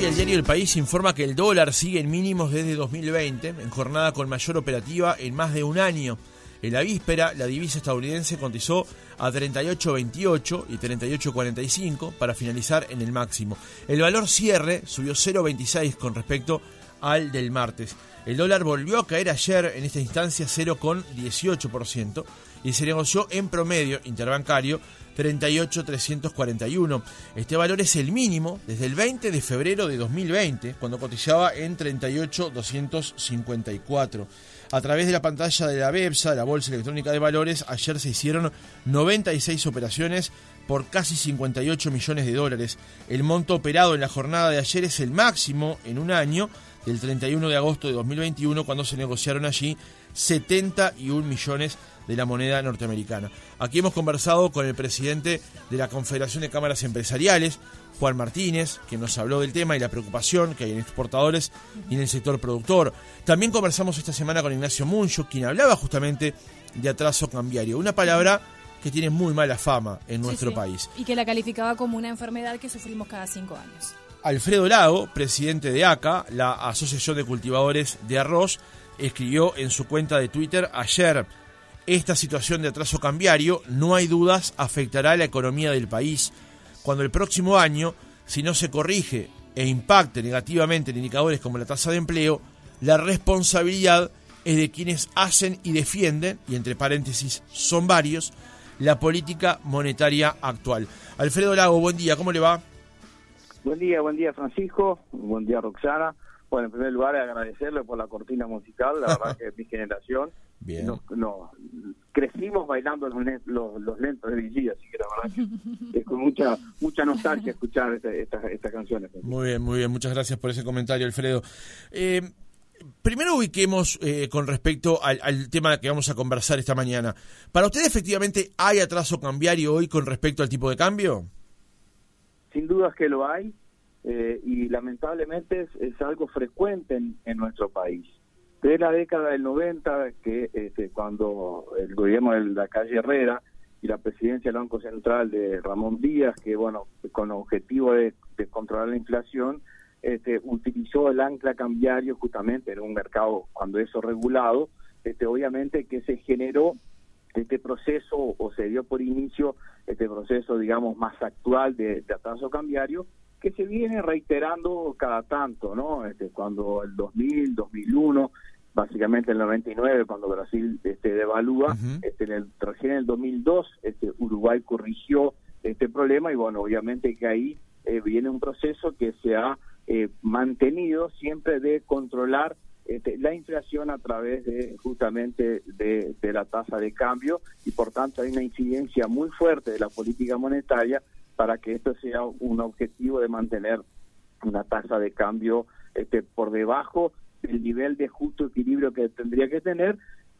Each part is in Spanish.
El diario El País informa que el dólar sigue en mínimos desde 2020, en jornada con mayor operativa en más de un año. En la víspera, la divisa estadounidense cotizó a 38.28 y 38.45 para finalizar en el máximo. El valor cierre subió 0.26 con respecto al del martes. El dólar volvió a caer ayer en esta instancia 0,18% y se negoció en promedio interbancario 38.341. Este valor es el mínimo desde el 20 de febrero de 2020, cuando cotizaba en 38.254. A través de la pantalla de la BEPSA, la Bolsa Electrónica de Valores, ayer se hicieron 96 operaciones por casi 58 millones de dólares. El monto operado en la jornada de ayer es el máximo en un año, del 31 de agosto de 2021, cuando se negociaron allí 71 millones de la moneda norteamericana. Aquí hemos conversado con el presidente de la Confederación de Cámaras Empresariales, Juan Martínez, que nos habló del tema y la preocupación que hay en exportadores y en el sector productor. También conversamos esta semana con Ignacio Muncho, quien hablaba justamente de atraso cambiario, una palabra que tiene muy mala fama en nuestro país. Y que la calificaba como una enfermedad que sufrimos cada cinco años. Alfredo Lago, presidente de ACA, la Asociación de Cultivadores de Arroz, escribió en su cuenta de Twitter ayer, esta situación de atraso cambiario, no hay dudas, afectará a la economía del país cuando el próximo año, si no se corrige e impacte negativamente en indicadores como la tasa de empleo, la responsabilidad es de quienes hacen y defienden, y entre paréntesis son varios, la política monetaria actual. Alfredo Lago, buen día, ¿cómo le va? Buen día, buen día Francisco, buen día Roxana. Bueno, en primer lugar agradecerle por la cortina musical, la verdad que es mi generación Bien. No, crecimos bailando los, los, los lentos de Vigía, así que la verdad que es con mucha mucha nostalgia escuchar estas canciones. Muy bien, muy bien, muchas gracias por ese comentario, Alfredo. Eh, primero ubiquemos eh, con respecto al, al, tema que vamos a conversar esta mañana. ¿Para usted efectivamente hay atraso cambiario hoy con respecto al tipo de cambio? Sin dudas que lo hay eh, y lamentablemente es, es algo frecuente en, en nuestro país de la década del 90, que este, cuando el gobierno de la calle Herrera y la presidencia del Banco Central de Ramón Díaz, que bueno, con objetivo de, controlar la inflación, este, utilizó el ancla cambiario justamente en un mercado cuando eso regulado, este, obviamente que se generó este proceso o se dio por inicio este proceso, digamos, más actual de, de atraso cambiario, que se viene reiterando cada tanto, ¿no? Este, cuando el 2000, 2001, básicamente el 99, cuando Brasil este, devalúa, este, en el, recién en el 2002 este, Uruguay corrigió este problema y bueno, obviamente que ahí eh, viene un proceso que se ha eh, mantenido siempre de controlar este, la inflación a través de justamente de, de la tasa de cambio y por tanto hay una incidencia muy fuerte de la política monetaria para que esto sea un objetivo de mantener una tasa de cambio este, por debajo del nivel de justo equilibrio que tendría que tener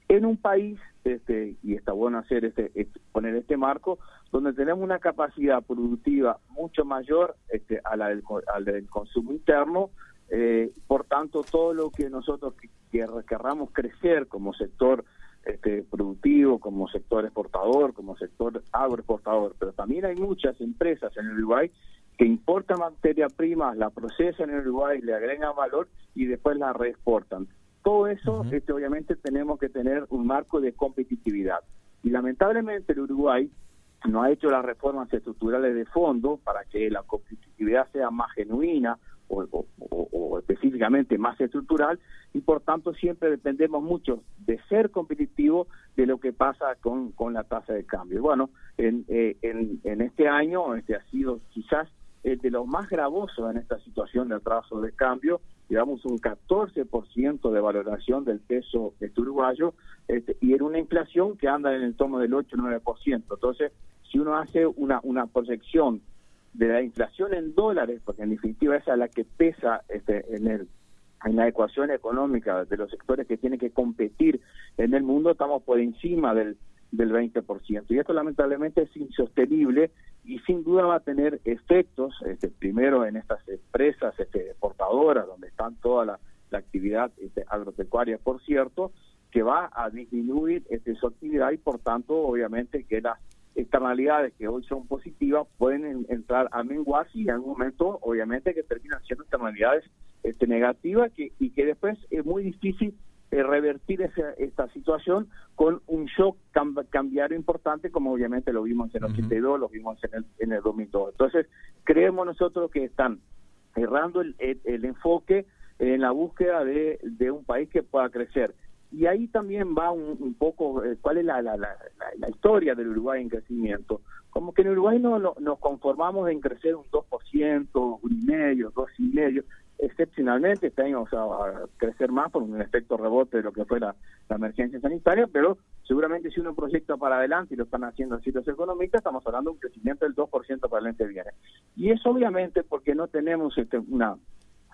en un país, este, y está bueno hacer este, poner este marco, donde tenemos una capacidad productiva mucho mayor este, a la del, consumo interno, eh, por tanto todo lo que nosotros que, querramos crecer como sector este, productivo, como sector exportador, como sector agroexportador, pero también hay muchas empresas en Uruguay que importan materia prima, la procesan en Uruguay, le agregan valor y después la reexportan. Todo eso, este, obviamente, tenemos que tener un marco de competitividad. Y lamentablemente el Uruguay no ha hecho las reformas estructurales de fondo para que la competitividad sea más genuina, o, específicamente más estructural y por tanto siempre dependemos mucho de ser competitivo de lo que pasa con, con la tasa de cambio. Bueno, en, eh, en, este año este ha sido quizás el de los más gravosos en esta situación de atraso de cambio, llevamos un 14% de valoración del peso este uruguayo este, y en una inflación que anda en el tono del 8-9%. Entonces, si uno hace una, una proyección de la inflación en dólares, porque en definitiva esa es la que pesa este, en el en la ecuación económica de los sectores que tienen que competir en el mundo, estamos por encima del, del 20%. Y esto lamentablemente es insostenible y sin duda va a tener efectos, este, primero en estas empresas este, exportadoras, donde están toda la, actividad este, agropecuaria, por cierto, que va a disminuir este, su actividad y por tanto, obviamente, que las externalidades que hoy son positivas pueden entrar a menguarse y en algún momento obviamente que terminan siendo externalidades este, negativas que, y que después es muy difícil eh, revertir esa, esta situación con un shock cambiario importante como obviamente lo vimos en el 82, lo vimos en el, en el 2002. Entonces creemos nosotros que están errando el, el, enfoque en la búsqueda de, de un país que pueda crecer y ahí también va un, poco eh, cuál es la, la, la, historia del Uruguay en crecimiento. Como que en Uruguay no, nos conformamos en crecer un 2%, un y medio, dos y medio. Excepcionalmente este año a crecer más por un efecto rebote de lo que fue la, emergencia sanitaria, pero seguramente si uno proyecta para adelante y lo están haciendo así los economistas, estamos hablando de un crecimiento del 2% para el año que viene. Y es obviamente porque no tenemos este, una,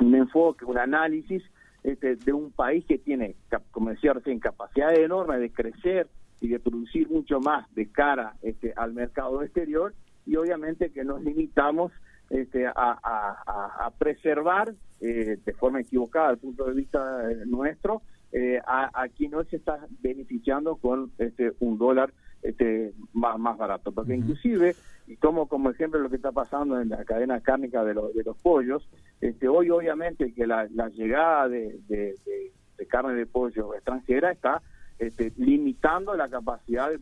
un enfoque, un análisis este, de un país que tiene, como decía recién, capacidad enorme de crecer y de producir mucho más de cara este, al mercado exterior y obviamente que nos limitamos este, a, preservar eh, de forma equivocada desde el punto de vista eh, nuestro eh, a, quien no se está beneficiando con este un dólar este más más barato. Porque inclusive y tomo como ejemplo lo que está pasando en la cadena cárnica de, los de los pollos este hoy obviamente que la, llegada de, de, carne de pollo extranjera está este, limitando la capacidad de,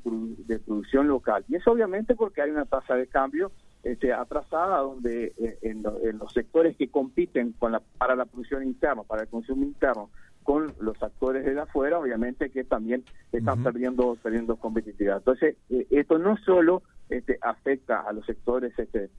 producción local. Y es obviamente porque hay una tasa de cambio este, atrasada donde eh, en, los sectores que compiten con la, para la producción interna para el consumo interno con los actores de afuera, obviamente que también están perdiendo perdiendo competitividad. Entonces, eh, esto no solo este, afecta a los sectores este,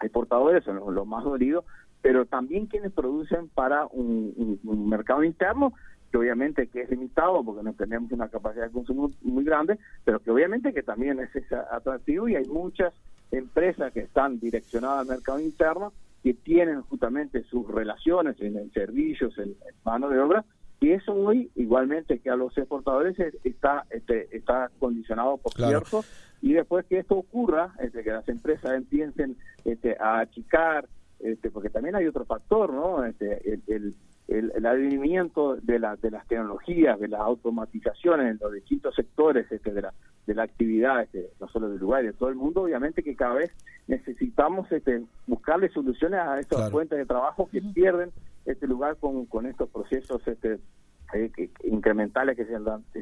exportadores, son los, más dolidos, pero también quienes producen para un, mercado interno que obviamente que es limitado porque no tenemos una capacidad de consumo muy grande, pero que obviamente que también es atractivo y hay muchas empresas que están direccionadas al mercado interno que tienen justamente sus relaciones en, servicios, en, mano de obra, y eso hoy, igualmente que a los exportadores, está este, está condicionado por cierto, y después que esto ocurra, este, que las empresas empiecen este, a achicar, este, porque también hay otro factor, ¿no? Este, el, el, el, advenimiento de, la, de las tecnologías, de las automatizaciones en los distintos sectores este, de, la, de la actividad, este, no solo de Uruguay, de todo el mundo, obviamente que cada vez necesitamos este, buscarle soluciones a estas fuentes de trabajo que pierden este lugar con, con estos procesos este, eh, incrementales que se,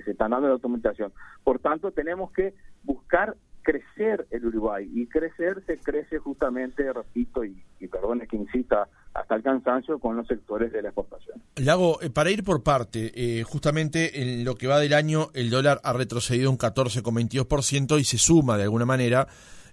se están dando en la automatización. Por tanto, tenemos que buscar crecer el Uruguay y crecer se crece justamente, repito, y, y perdone que insista hasta el cansancio con los sectores de la exportación. Lago, eh, para ir por parte, eh, justamente en lo que va del año el dólar ha retrocedido un 14,22% y se suma de alguna manera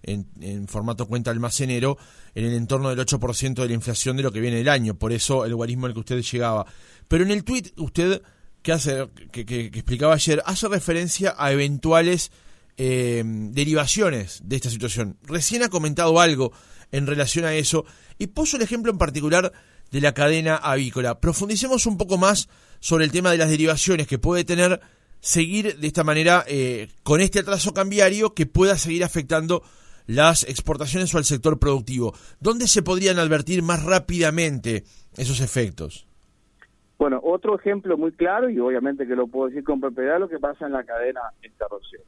en, formato cuenta almacenero en el entorno del 8% de la inflación de lo que viene del año. Por eso el lugarismo al que usted llegaba. Pero en el tuit usted que hace que, que, explicaba ayer hace referencia a eventuales eh, derivaciones de esta situación. Recién ha comentado algo en relación a eso y puso el ejemplo en particular de la cadena avícola. Profundicemos un poco más sobre el tema de las derivaciones que puede tener seguir de esta manera eh, con este atraso cambiario que pueda seguir afectando las exportaciones o al sector productivo. ¿Dónde se podrían advertir más rápidamente esos efectos? Bueno, otro ejemplo muy claro, y obviamente que lo puedo decir con propiedad, lo que pasa en la cadena interrupción.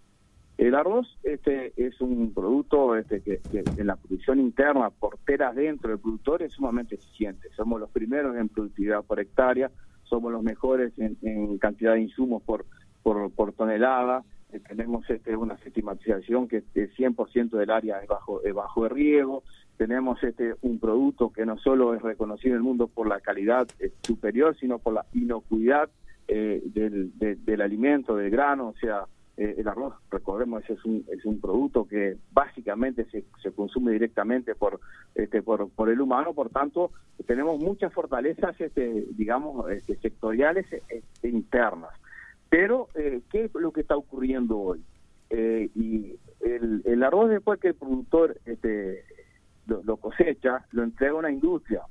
El arroz este, es un producto este, que, en la producción interna, por teras dentro del productor, es sumamente eficiente. Somos los primeros en productividad por hectárea, somos los mejores en, cantidad de insumos por, por, tonelada, tenemos este, una sistematización que es 100% del área es bajo, de riego, tenemos este un producto que no solo es reconocido en el mundo por la calidad eh, superior, sino por la inocuidad eh, del, del alimento, del grano, o sea, el arroz, recordemos, es un, es un producto que básicamente se, se consume directamente por, este, por, por el humano, por tanto, tenemos muchas fortalezas, este, digamos, este, sectoriales internas. Pero, eh, ¿qué es lo que está ocurriendo hoy? Eh, y el, arroz después que el productor este, lo, cosecha, lo entrega a una industria.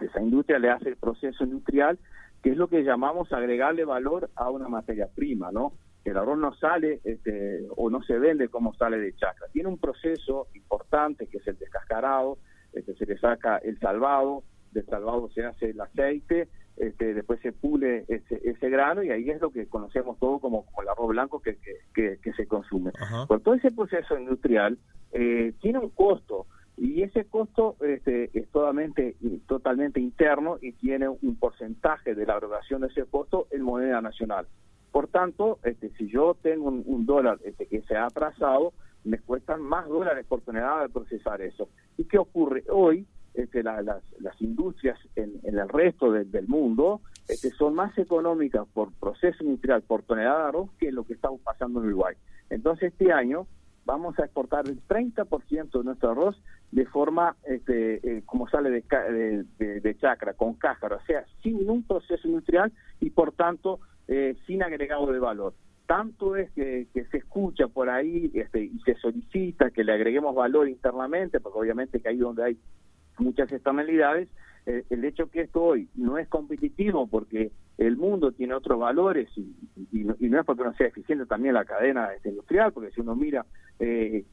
Esa industria le hace el proceso industrial, que es lo que llamamos agregarle valor a una materia prima, ¿no? El arroz no sale este, o no se vende como sale de chacra. Tiene un proceso importante que es el descascarado, este, se le saca el salvado, del salvado se hace el aceite, este, después se pule ese, grano y ahí es lo que conocemos todo como, el arroz blanco que, que, se consume. Por todo ese proceso industrial eh, tiene un costo y ese costo este, es totalmente, totalmente interno y tiene un porcentaje de la erogación de ese costo en moneda nacional. Por tanto, este, si yo tengo un, dólar este, que se ha atrasado, me cuestan más dólares por tonelada de procesar eso. ¿Y qué ocurre? Hoy este, las, las, industrias en, el resto del mundo este, son más económicas por proceso industrial, por tonelada de arroz, que lo que estamos pasando en Uruguay. Entonces, este año vamos a exportar el 30% de nuestro arroz de forma este, eh, como sale de, de, chacra, con cáscara, o sea, sin un proceso industrial y por tanto eh, sin agregado de valor. Tanto es que, se escucha por ahí este, y se solicita que le agreguemos valor internamente, porque obviamente que ahí donde hay muchas externalidades, eh, el hecho que esto hoy no es competitivo porque el mundo tiene otros valores y, no, es porque no sea eficiente también la cadena este, industrial, porque si uno mira eh,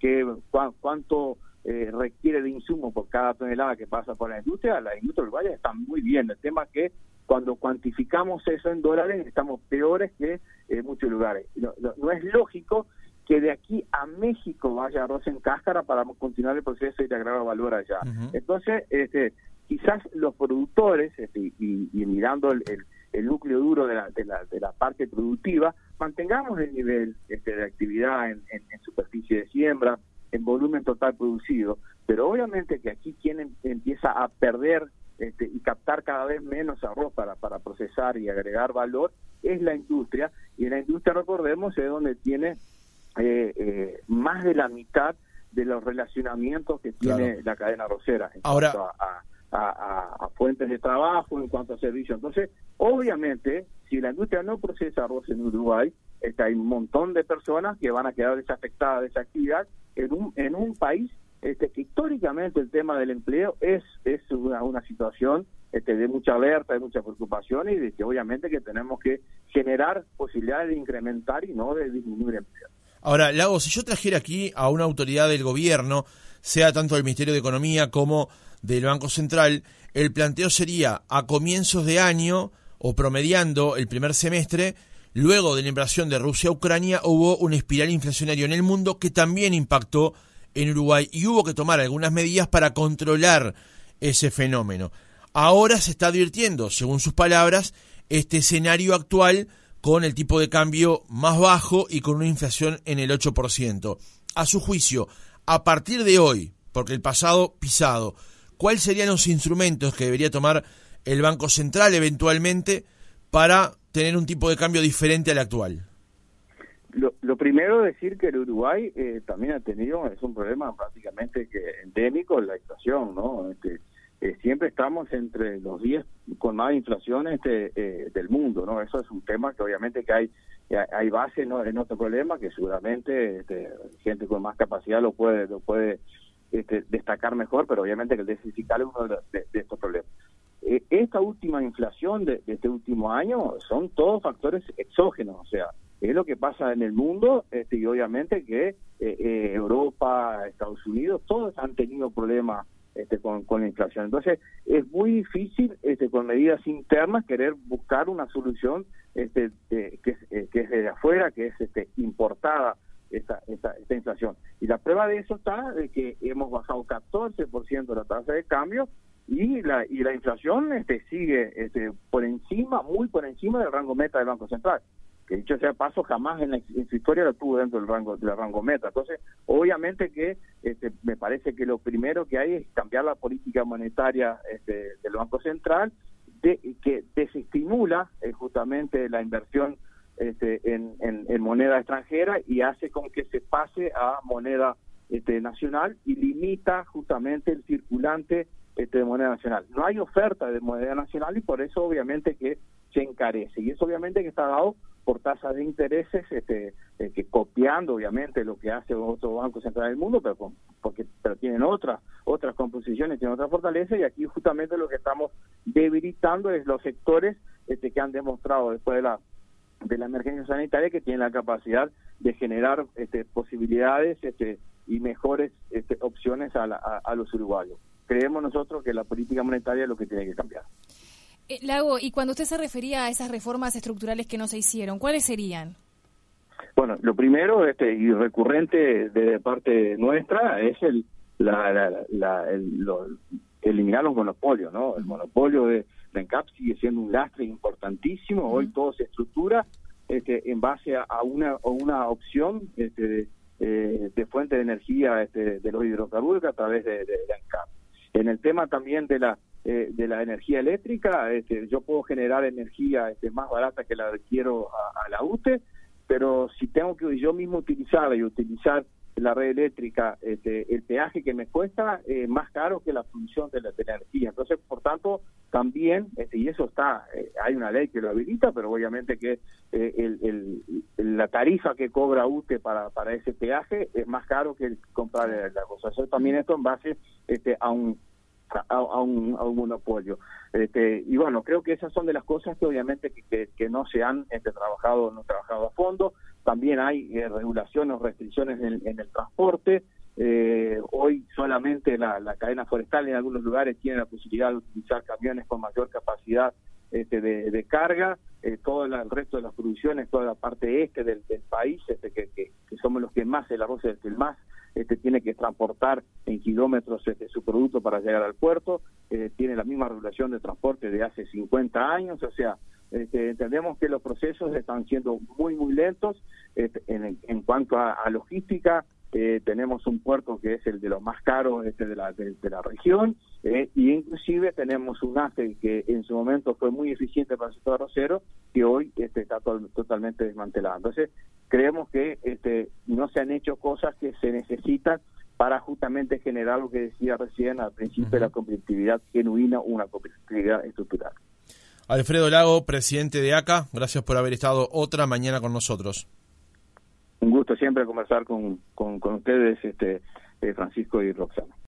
cuánto eh, requiere de insumo por cada tonelada que pasa por la industria, la industria uruguaya está muy bien. El tema es que cuando cuantificamos eso en dólares estamos peores que en muchos lugares. No, no, es lógico que de aquí a México vaya arroz en cáscara para continuar el proceso y de agregar valor allá. Entonces, este, quizás los productores, este, y, mirando el, núcleo duro de la, de, la, de la parte productiva, mantengamos el nivel este, de actividad en, superficie de siembra, en volumen total producido, pero obviamente que aquí quien em, empieza a perder este, y captar cada vez menos arroz para, para procesar y agregar valor es la industria, y la industria, recordemos, es donde tiene eh, eh, más de la mitad de los relacionamientos que tiene la cadena arrocera en Ahora, cuanto a, a, fuentes de trabajo, en cuanto a servicios. Entonces, obviamente, si la industria no procesa arroz en Uruguay, está, hay un montón de personas que van a quedar desafectadas de esa actividad en un, en un país este, que históricamente el tema del empleo es, es una, una situación este, de mucha alerta, de mucha preocupación y de que obviamente que tenemos que generar posibilidades de incrementar y no de disminuir empleo. Ahora, Lago, si yo trajera aquí a una autoridad del gobierno, sea tanto del Ministerio de Economía como del Banco Central, el planteo sería a comienzos de año o promediando el primer semestre, luego de la invasión de Rusia a Ucrania, hubo una espiral inflacionaria en el mundo que también impactó en Uruguay y hubo que tomar algunas medidas para controlar ese fenómeno. Ahora se está advirtiendo, según sus palabras, este escenario actual con el tipo de cambio más bajo y con una inflación en el 8%. A su juicio, a partir de hoy, porque el pasado pisado, ¿cuáles serían los instrumentos que debería tomar el Banco Central eventualmente para tener un tipo de cambio diferente al actual? Lo, primero es decir que el Uruguay eh, también ha tenido, es un problema prácticamente que endémico la inflación, ¿no? Este, eh, siempre estamos entre los 10 con más inflación este, eh, del mundo, ¿no? Eso es un tema que obviamente que hay hay base ¿no? en otro problema que seguramente este, gente con más capacidad lo puede lo puede este, destacar mejor, pero obviamente que el déficit fiscal es uno de, estos problemas. Eh, esta última inflación de, este último año son todos factores exógenos, o sea, es lo que pasa en el mundo este, y obviamente que Europa, Estados Unidos, todos han tenido problemas este, con, la inflación. Entonces, es muy difícil este, con medidas internas querer buscar una solución este, que, es, eh, que es de afuera, que es este, importada esta, esta, esta inflación. Y la prueba de eso está de que hemos bajado 14% la tasa de cambio y la y la inflación este sigue este por encima muy por encima del rango meta del Banco Central que dicho sea paso, jamás en, su historia lo tuvo dentro del rango, del rango meta. Entonces, obviamente que este, me parece que lo primero que hay es cambiar la política monetaria este, del Banco Central, de, que desestimula eh, justamente la inversión este, en, en, moneda extranjera y hace con que se pase a moneda este, nacional y limita justamente el circulante este, de moneda nacional. No hay oferta de moneda nacional y por eso obviamente que se encarece. Y eso obviamente que está dado por tasas de intereses, este, eh, que copiando obviamente lo que hace otro banco central del mundo, pero porque pero tienen otras otras composiciones, tienen otras fortalezas y aquí justamente lo que estamos debilitando es los sectores este, que han demostrado después de la de la emergencia sanitaria que tienen la capacidad de generar este, posibilidades este, y mejores este, opciones a, a los uruguayos. Creemos nosotros que la política monetaria es lo que tiene que cambiar. Eh, Lago, y cuando usted se refería a esas reformas estructurales que no se hicieron, ¿cuáles serían? Bueno, lo primero este, y recurrente de parte nuestra es el, la, eliminar los monopolios, ¿no? El monopolio de, de ENCAP sigue siendo un lastre importantísimo, hoy todo se estructura este, en base a, una, a una opción este, de, eh, de fuente de energía este, de los hidrocarburos a través de, de, ANCAP. En el tema también de la eh, de la energía eléctrica, este, yo puedo generar energía este, más barata que la requiero a, la UTE, pero si tengo que yo mismo utilizar y utilizar la red eléctrica, este, el peaje que me cuesta es más caro que la función de la, energía. Entonces, por tanto, también, este, y eso está, eh, hay una ley que lo habilita, pero obviamente que eh, el, la tarifa que cobra UTE para, para ese peaje es más caro que el comprar la cosa. Eso también esto en base este, a un a, un, a un monopolio. Este, y bueno, creo que esas son de las cosas que obviamente que, que, no se han este, trabajado, no trabajado a fondo. También hay eh, regulaciones o restricciones en, el transporte. Eh, hoy solamente la, cadena forestal en algunos lugares tiene la posibilidad de utilizar camiones con mayor capacidad este, de, carga. Eh, todo el, resto de las producciones, toda la parte este del, país, este, que, que, somos los que más, el arroz es el más este, tiene que transportar en kilómetros este, su producto para llegar al puerto, eh, tiene la misma regulación de transporte de hace 50 años, o sea, este, entendemos que los procesos están siendo muy, muy lentos este, en, en, cuanto a, logística. Eh, tenemos un puerto que es el de los más caros este, de, la, de, la región eh, y inclusive tenemos un AFE que en su momento fue muy eficiente para el sector arrocero que hoy este, está totalmente desmantelado. Entonces, creemos que este, no se han hecho cosas que se necesitan para justamente generar lo que decía recién al principio de la competitividad genuina, una competitividad estructural. Alfredo Lago, presidente de ACA, gracias por haber estado otra mañana con nosotros. Un gusto siempre conversar con, con, ustedes, este, eh, Francisco y Roxana.